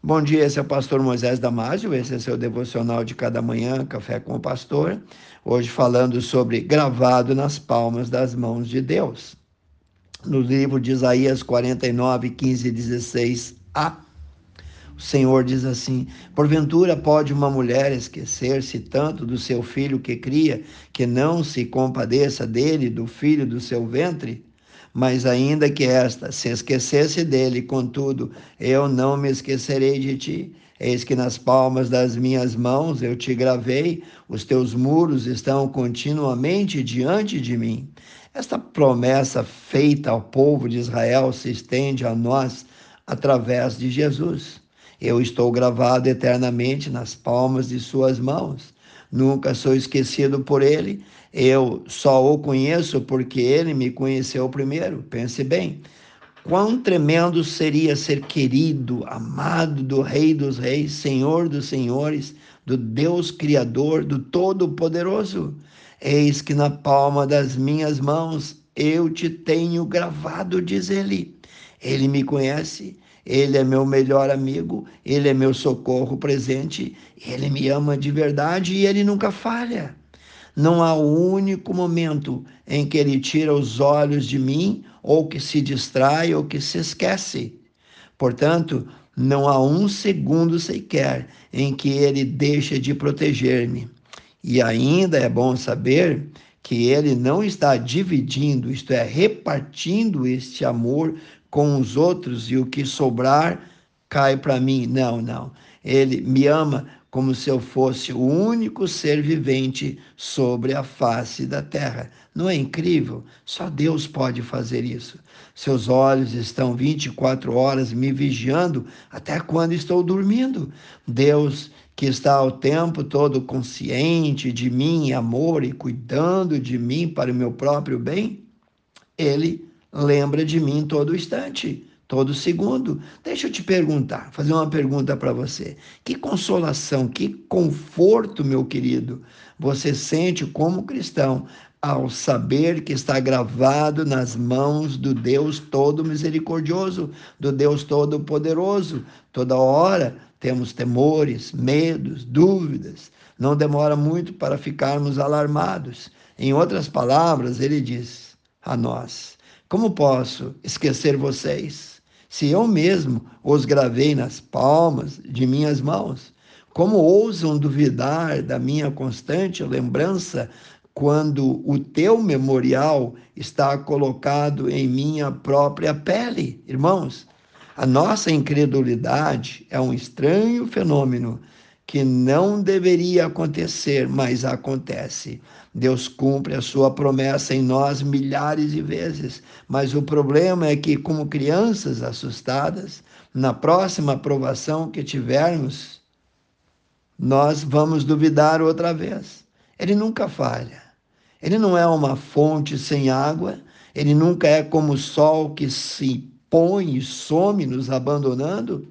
Bom dia, esse é o pastor Moisés Damásio, esse é seu devocional de cada manhã, Café com o Pastor. Hoje falando sobre gravado nas palmas das mãos de Deus. No livro de Isaías 49, 15 e 16a, o Senhor diz assim: Porventura pode uma mulher esquecer-se tanto do seu filho que cria, que não se compadeça dele, do filho do seu ventre? Mas ainda que esta se esquecesse dele, contudo, eu não me esquecerei de ti. Eis que nas palmas das minhas mãos eu te gravei, os teus muros estão continuamente diante de mim. Esta promessa feita ao povo de Israel se estende a nós através de Jesus. Eu estou gravado eternamente nas palmas de suas mãos nunca sou esquecido por ele. Eu só o conheço porque ele me conheceu primeiro. Pense bem. Quão tremendo seria ser querido, amado do Rei dos Reis, Senhor dos Senhores, do Deus Criador, do Todo-Poderoso. Eis que na palma das minhas mãos eu te tenho gravado, diz ele. Ele me conhece, ele é meu melhor amigo, ele é meu socorro presente, ele me ama de verdade e ele nunca falha. Não há um único momento em que ele tira os olhos de mim, ou que se distrai, ou que se esquece. Portanto, não há um segundo sequer em que ele deixa de proteger-me. E ainda é bom saber que ele não está dividindo, isto é, repartindo este amor com os outros e o que sobrar cai para mim. Não, não. Ele me ama como se eu fosse o único ser vivente sobre a face da terra. Não é incrível? Só Deus pode fazer isso. Seus olhos estão 24 horas me vigiando até quando estou dormindo. Deus que está o tempo todo consciente de mim, amor e cuidando de mim para o meu próprio bem, ele lembra de mim todo instante, todo segundo. Deixa eu te perguntar, fazer uma pergunta para você. Que consolação, que conforto, meu querido, você sente como cristão ao saber que está gravado nas mãos do Deus todo misericordioso, do Deus todo poderoso. Toda hora temos temores, medos, dúvidas. Não demora muito para ficarmos alarmados. Em outras palavras, ele diz a nós: como posso esquecer vocês, se eu mesmo os gravei nas palmas de minhas mãos? Como ousam duvidar da minha constante lembrança quando o teu memorial está colocado em minha própria pele? Irmãos, a nossa incredulidade é um estranho fenômeno que não deveria acontecer, mas acontece. Deus cumpre a sua promessa em nós milhares de vezes, mas o problema é que, como crianças assustadas, na próxima aprovação que tivermos, nós vamos duvidar outra vez. Ele nunca falha. Ele não é uma fonte sem água, ele nunca é como o sol que se põe e some nos abandonando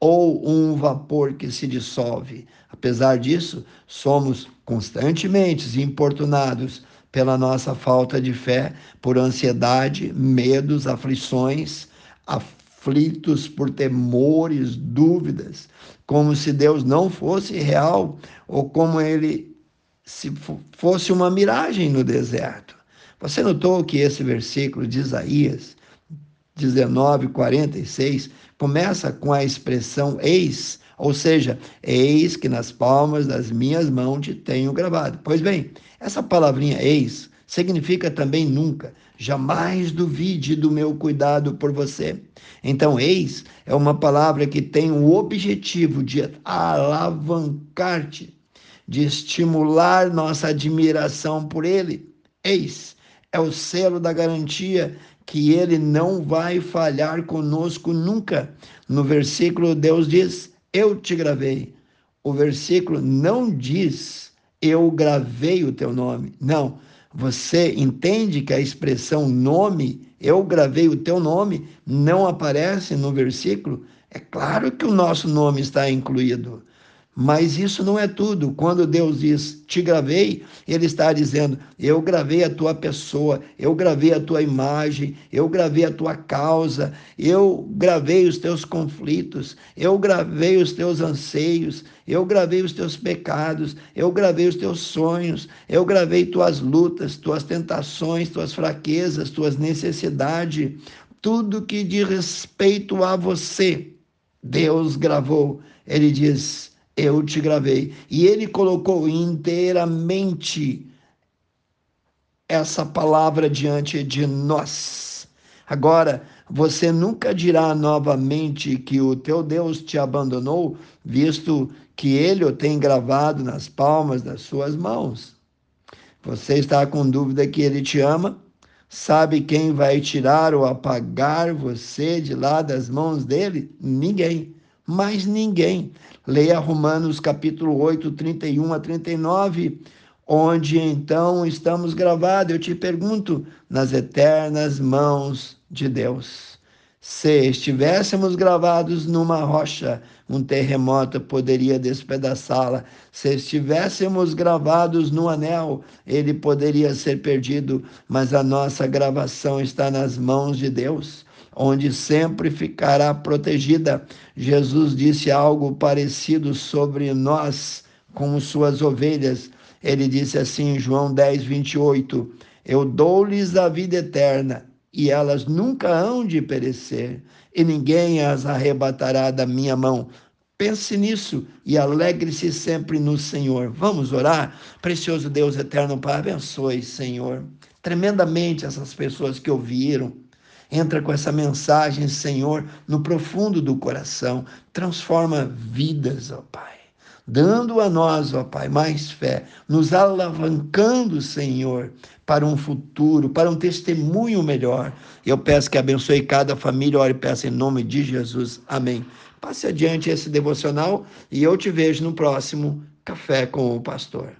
ou um vapor que se dissolve. Apesar disso, somos constantemente importunados pela nossa falta de fé, por ansiedade, medos, aflições, aflitos por temores, dúvidas, como se Deus não fosse real ou como ele se fosse uma miragem no deserto. Você notou que esse versículo de Isaías 19, 46, começa com a expressão eis, ou seja, eis que nas palmas das minhas mãos te tenho gravado. Pois bem, essa palavrinha eis significa também nunca, jamais duvide do meu cuidado por você. Então, eis é uma palavra que tem o objetivo de alavancar-te, de estimular nossa admiração por ele. Eis é o selo da garantia que ele não vai falhar conosco nunca. No versículo, Deus diz: Eu te gravei. O versículo não diz: Eu gravei o teu nome. Não. Você entende que a expressão nome, eu gravei o teu nome, não aparece no versículo? É claro que o nosso nome está incluído, Mas isso não é tudo. Quando Deus diz, te gravei, Ele está dizendo, eu gravei a tua pessoa, eu gravei a tua imagem, eu gravei a tua causa, eu gravei os teus conflitos, eu gravei os teus anseios, eu gravei os teus pecados, eu gravei os teus sonhos, eu gravei tuas lutas, tuas tentações, tuas fraquezas, tuas necessidades, tudo que diz respeito a você. Deus gravou. Ele diz, eu te gravei. E ele colocou inteiramente essa palavra diante de nós. Agora, você nunca dirá novamente que o teu Deus te abandonou, visto que ele o tem gravado nas palmas das suas mãos. Você está com dúvida que ele te ama? Sabe quem vai tirar ou apagar você de lá das mãos dele? Ninguém mais ninguém. Leia Romanos capítulo 8, 31 a 39, onde então estamos gravados. Eu te pergunto, nas eternas mãos de Deus. Se estivéssemos gravados numa rocha, um terremoto poderia despedaçá-la. Se estivéssemos gravados no anel, ele poderia ser perdido, mas a nossa gravação está nas mãos de Deus onde sempre ficará protegida. Jesus disse algo parecido sobre nós, como suas ovelhas. Ele disse assim em João 10, 28: Eu dou-lhes a vida eterna, e elas nunca hão de perecer, e ninguém as arrebatará da minha mão. Pense nisso e alegre-se sempre no Senhor. Vamos orar? Precioso Deus eterno, Pai, abençoe, Senhor, tremendamente essas pessoas que ouviram Entra com essa mensagem, Senhor, no profundo do coração. Transforma vidas, ó Pai. Dando a nós, ó Pai, mais fé, nos alavancando, Senhor, para um futuro, para um testemunho melhor. Eu peço que abençoe cada família, ore e peço em nome de Jesus. Amém. Passe adiante esse devocional e eu te vejo no próximo Café com o Pastor.